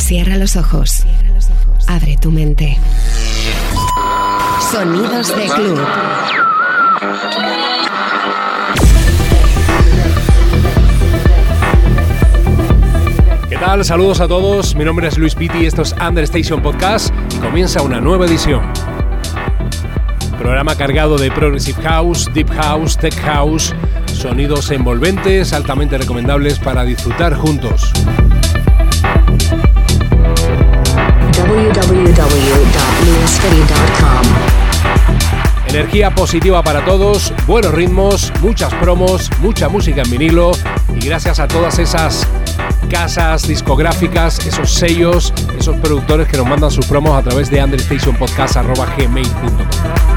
Cierra los ojos. Abre tu mente. Sonidos de club. ¿Qué tal? Saludos a todos. Mi nombre es Luis Pitti, esto es Understation Podcast comienza una nueva edición. Programa cargado de Progressive House, Deep House, Tech House, sonidos envolventes, altamente recomendables para disfrutar juntos. www.lewisfitty.com. Energía positiva para todos, buenos ritmos, muchas promos, mucha música en vinilo y gracias a todas esas casas discográficas, esos sellos, esos productores que nos mandan sus promos a través de understationpodcast.gmail.com.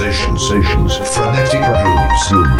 new sensations, frenetic grooves,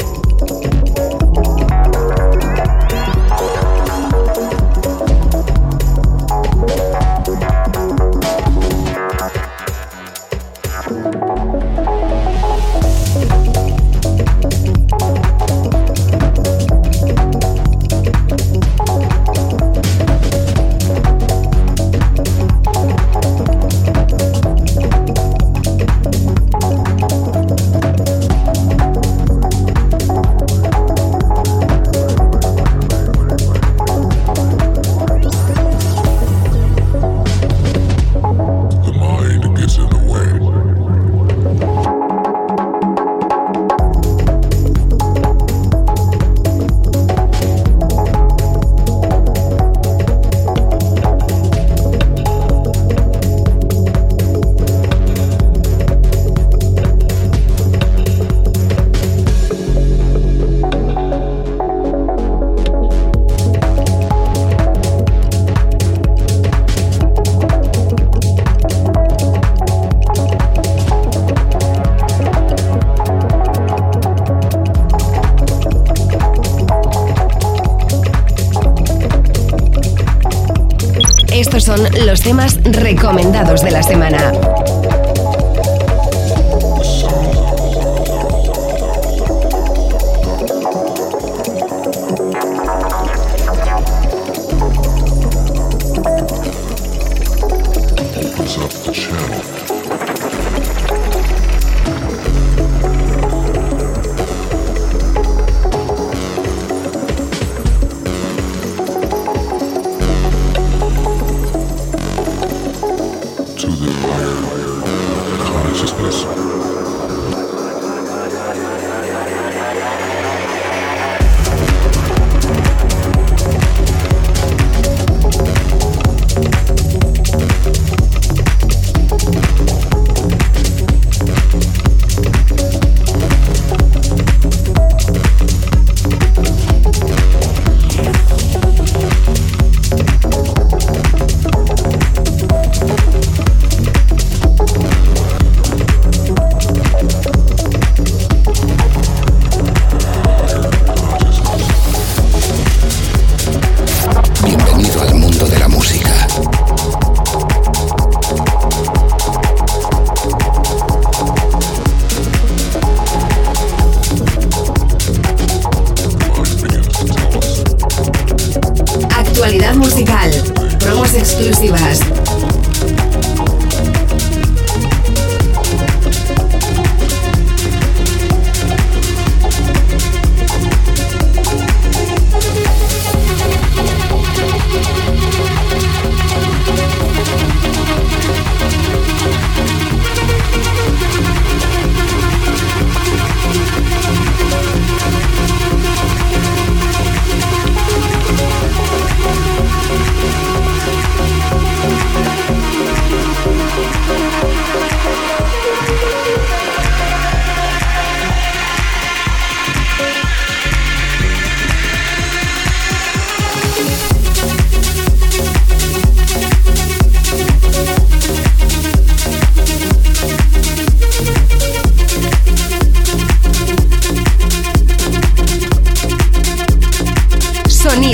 de la semana.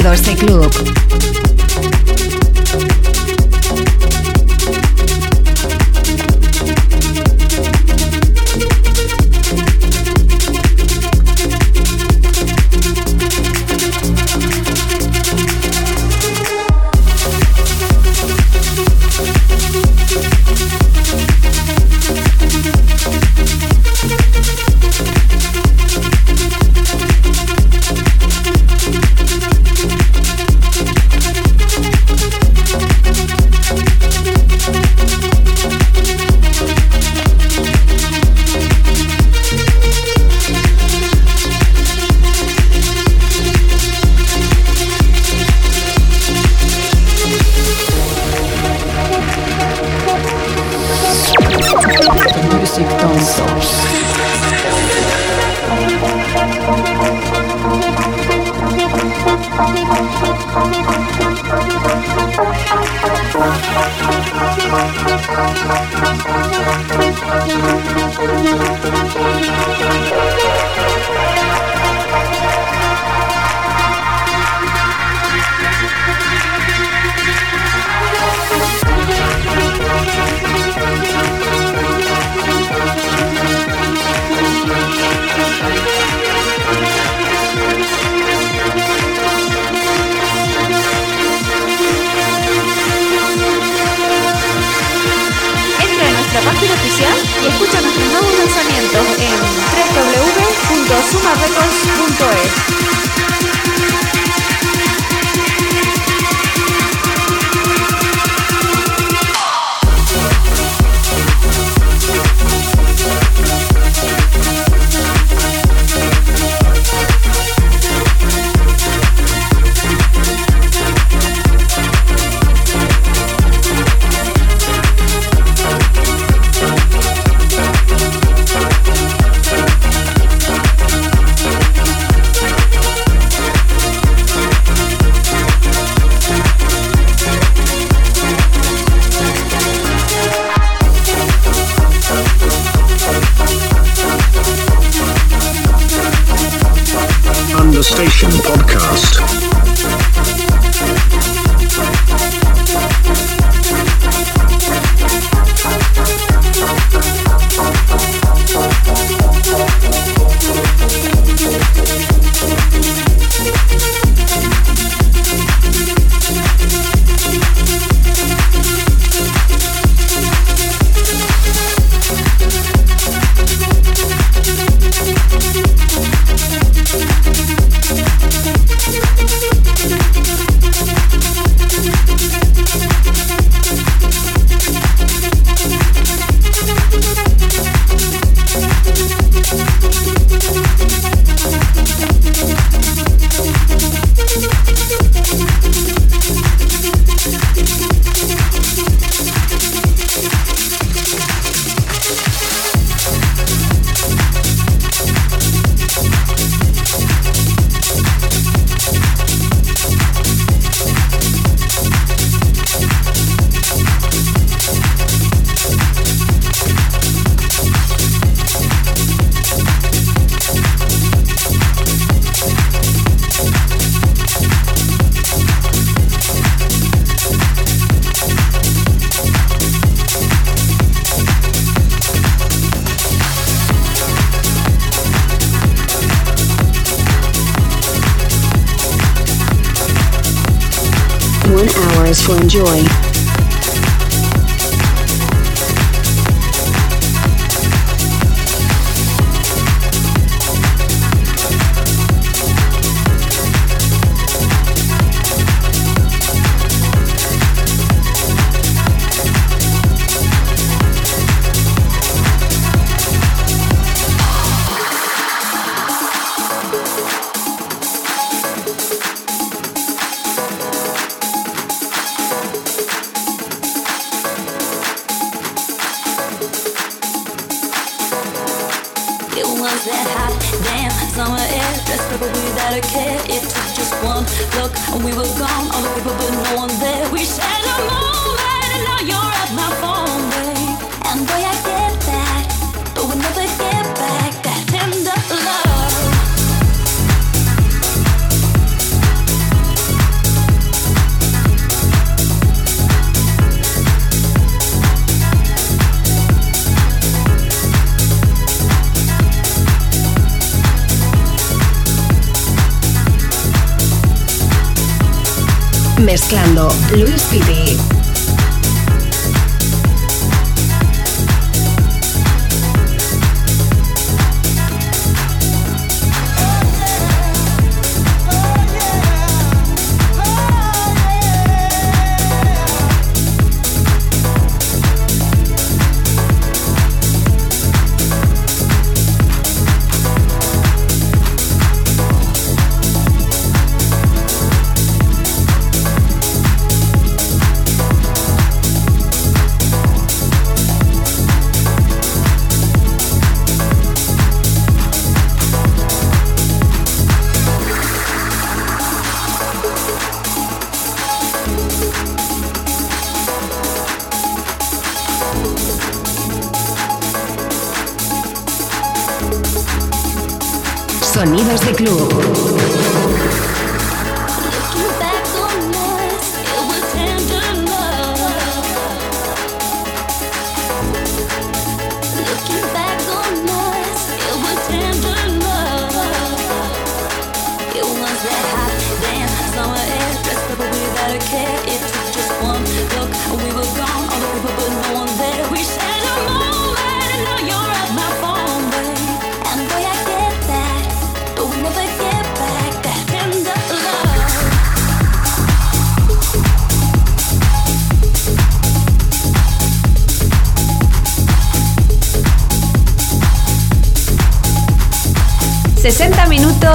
Records Club. To enjoy.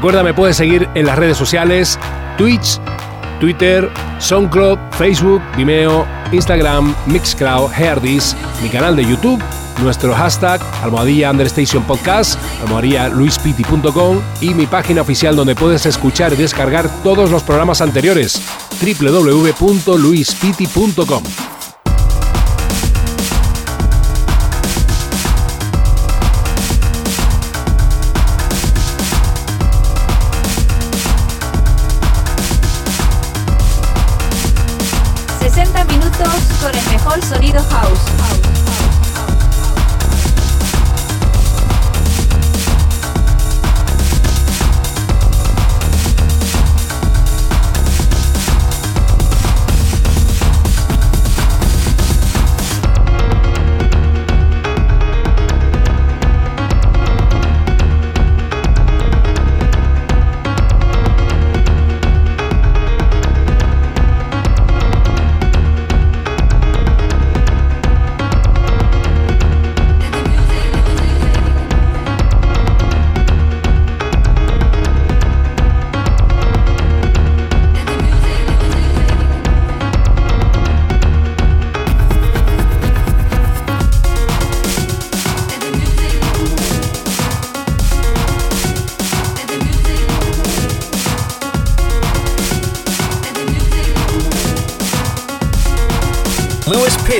Recuerda, me puedes seguir en las redes sociales, Twitch, Twitter, SoundCloud, Facebook, Vimeo, Instagram, Mixcloud, Herdis, mi canal de YouTube, nuestro hashtag almohadilla understation podcast, almohadilla luispiti.com y mi página oficial donde puedes escuchar y descargar todos los programas anteriores, www.luispiti.com. al sonido house.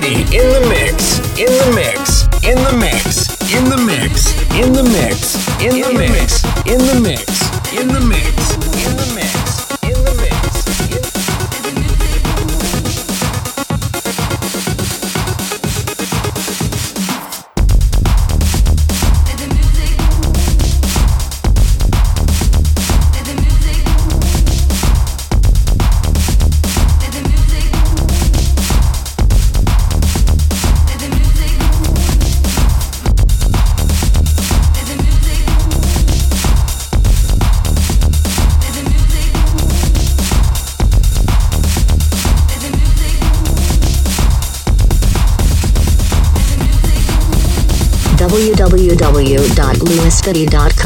City in the mix, in the mix, in the mix, in the mix, in the mix, in the mix, in the mix, in the mix. In the mix. study.com.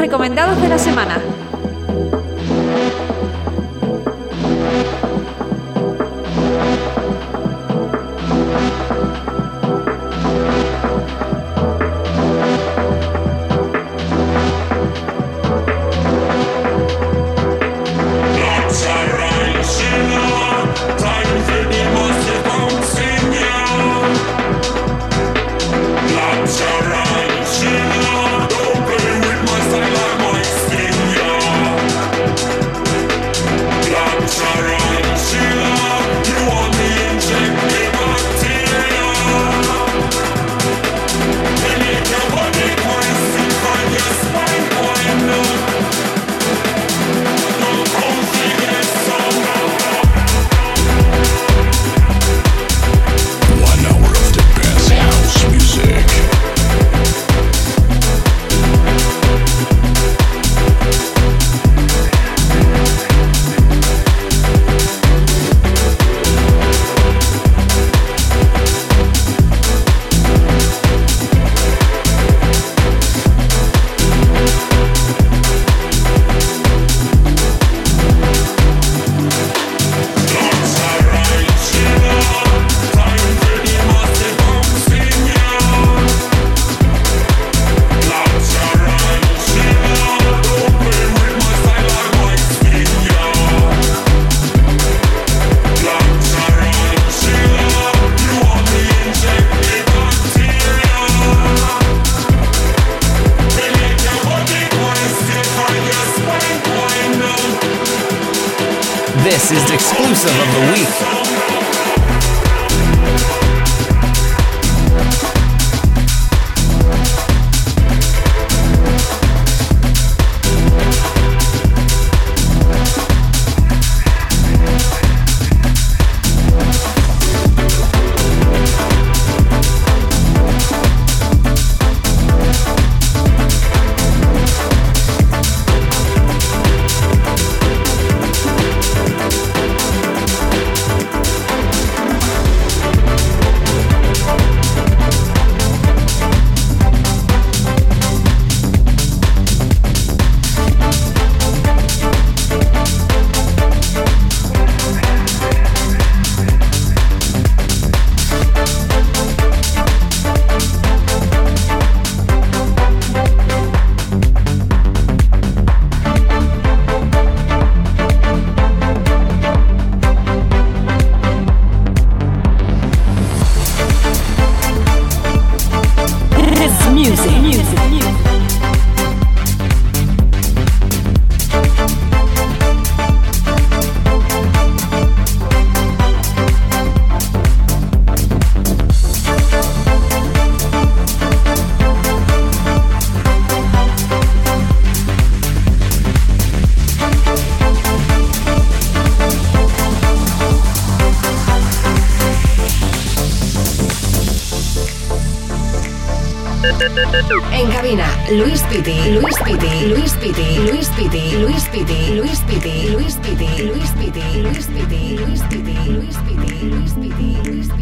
recomendados En cabina, Luis Piti, Luis Piti, Luis Piti, Luis Piti, Luis Piti, Luis Piti, Luis Piti, Luis Piti, Luis Piti, Luis Piti, Luis Piti, Luis Piti, Luis Piti,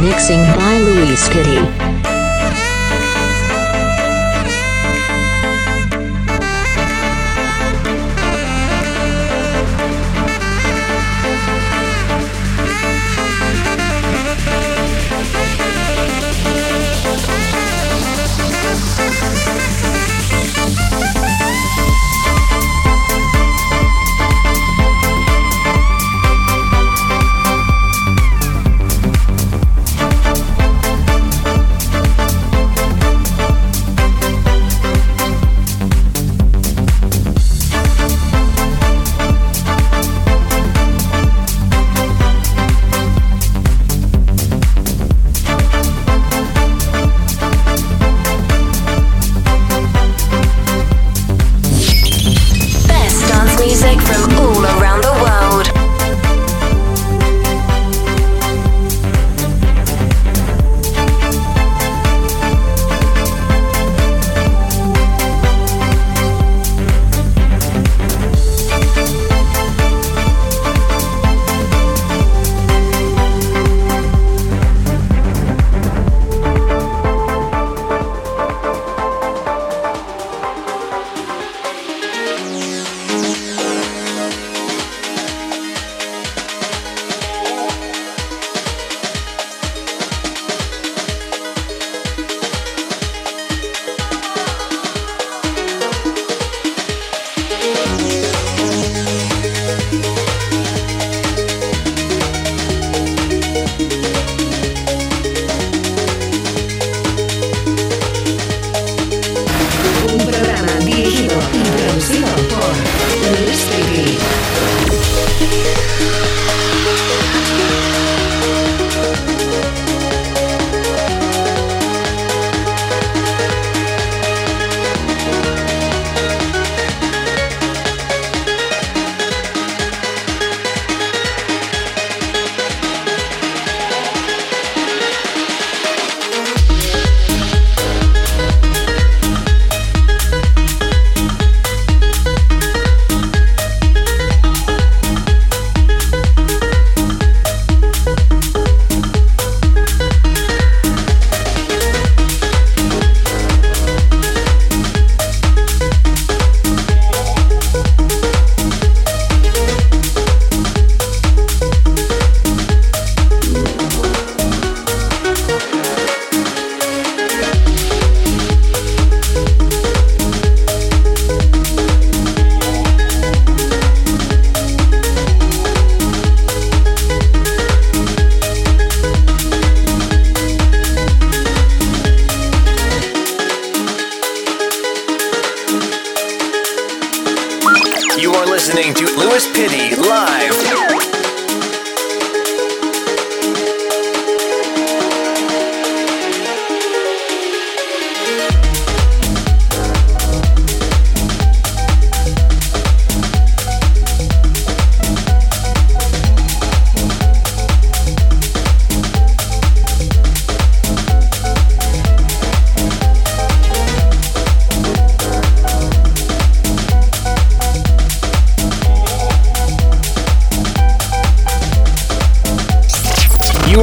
Mixing by Louise Kitty.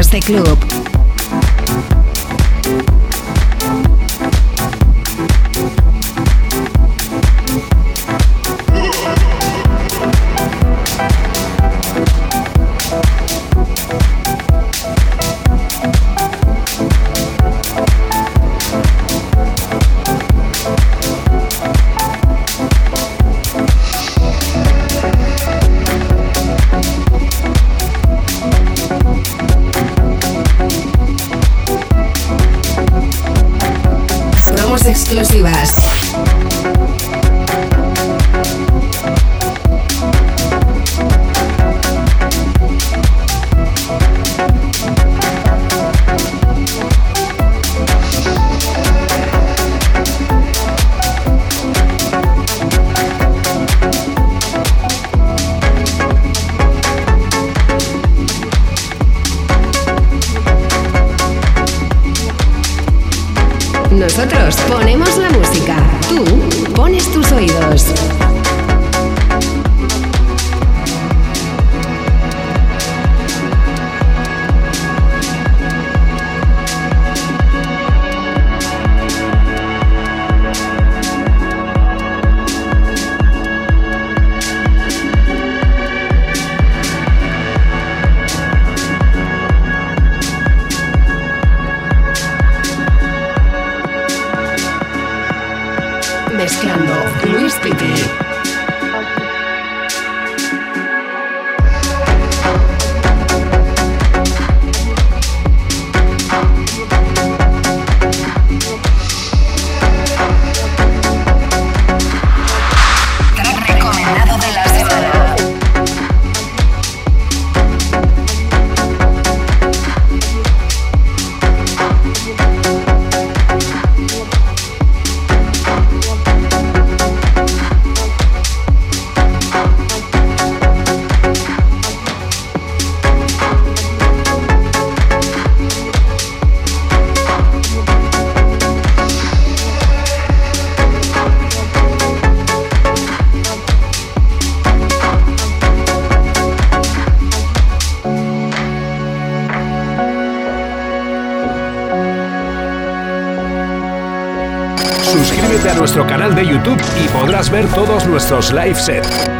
Amigos de Club. y podrás ver todos nuestros live sets.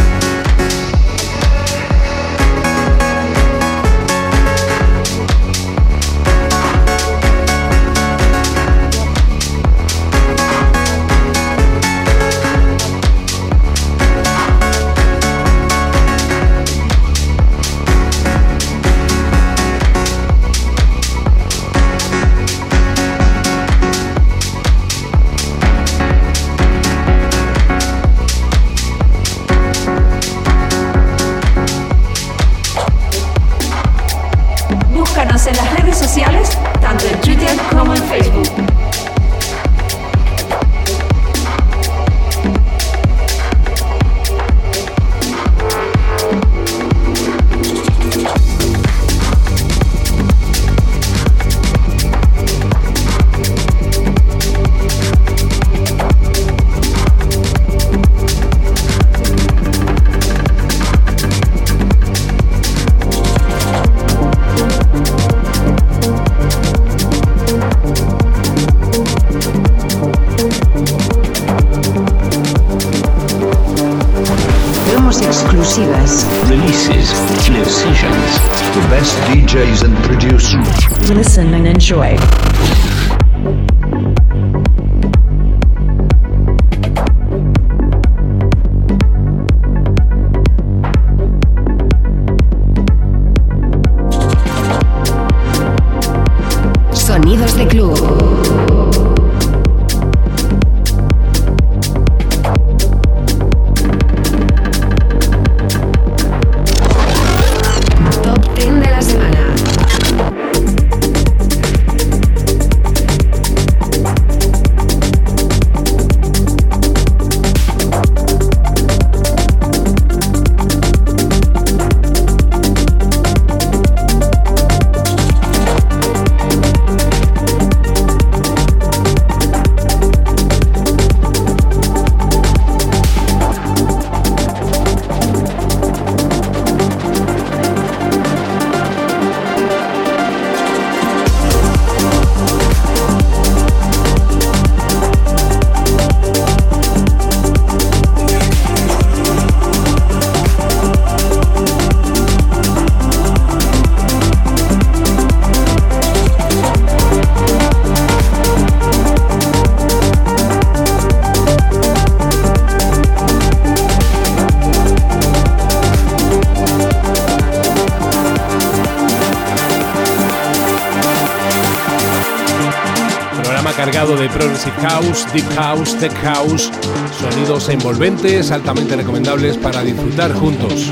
Deep House, Tech House, sonidos envolventes, altamente recomendables para disfrutar juntos.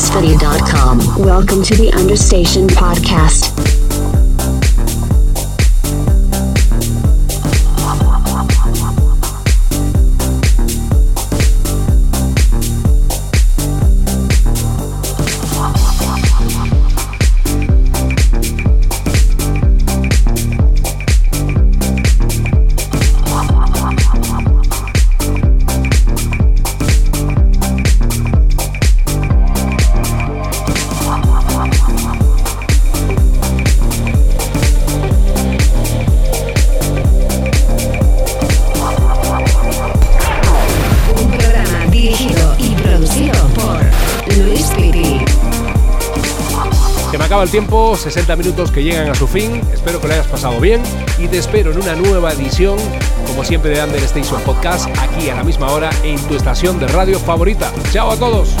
www.lewisfitty.com. Welcome to the Understation Podcast. Acaba el tiempo, 60 minutos que llegan a su fin. Espero que lo hayas pasado bien y te espero en una nueva edición, como siempre, de Under Station Podcast, aquí a la misma hora en tu estación de radio favorita. ¡Chao a todos!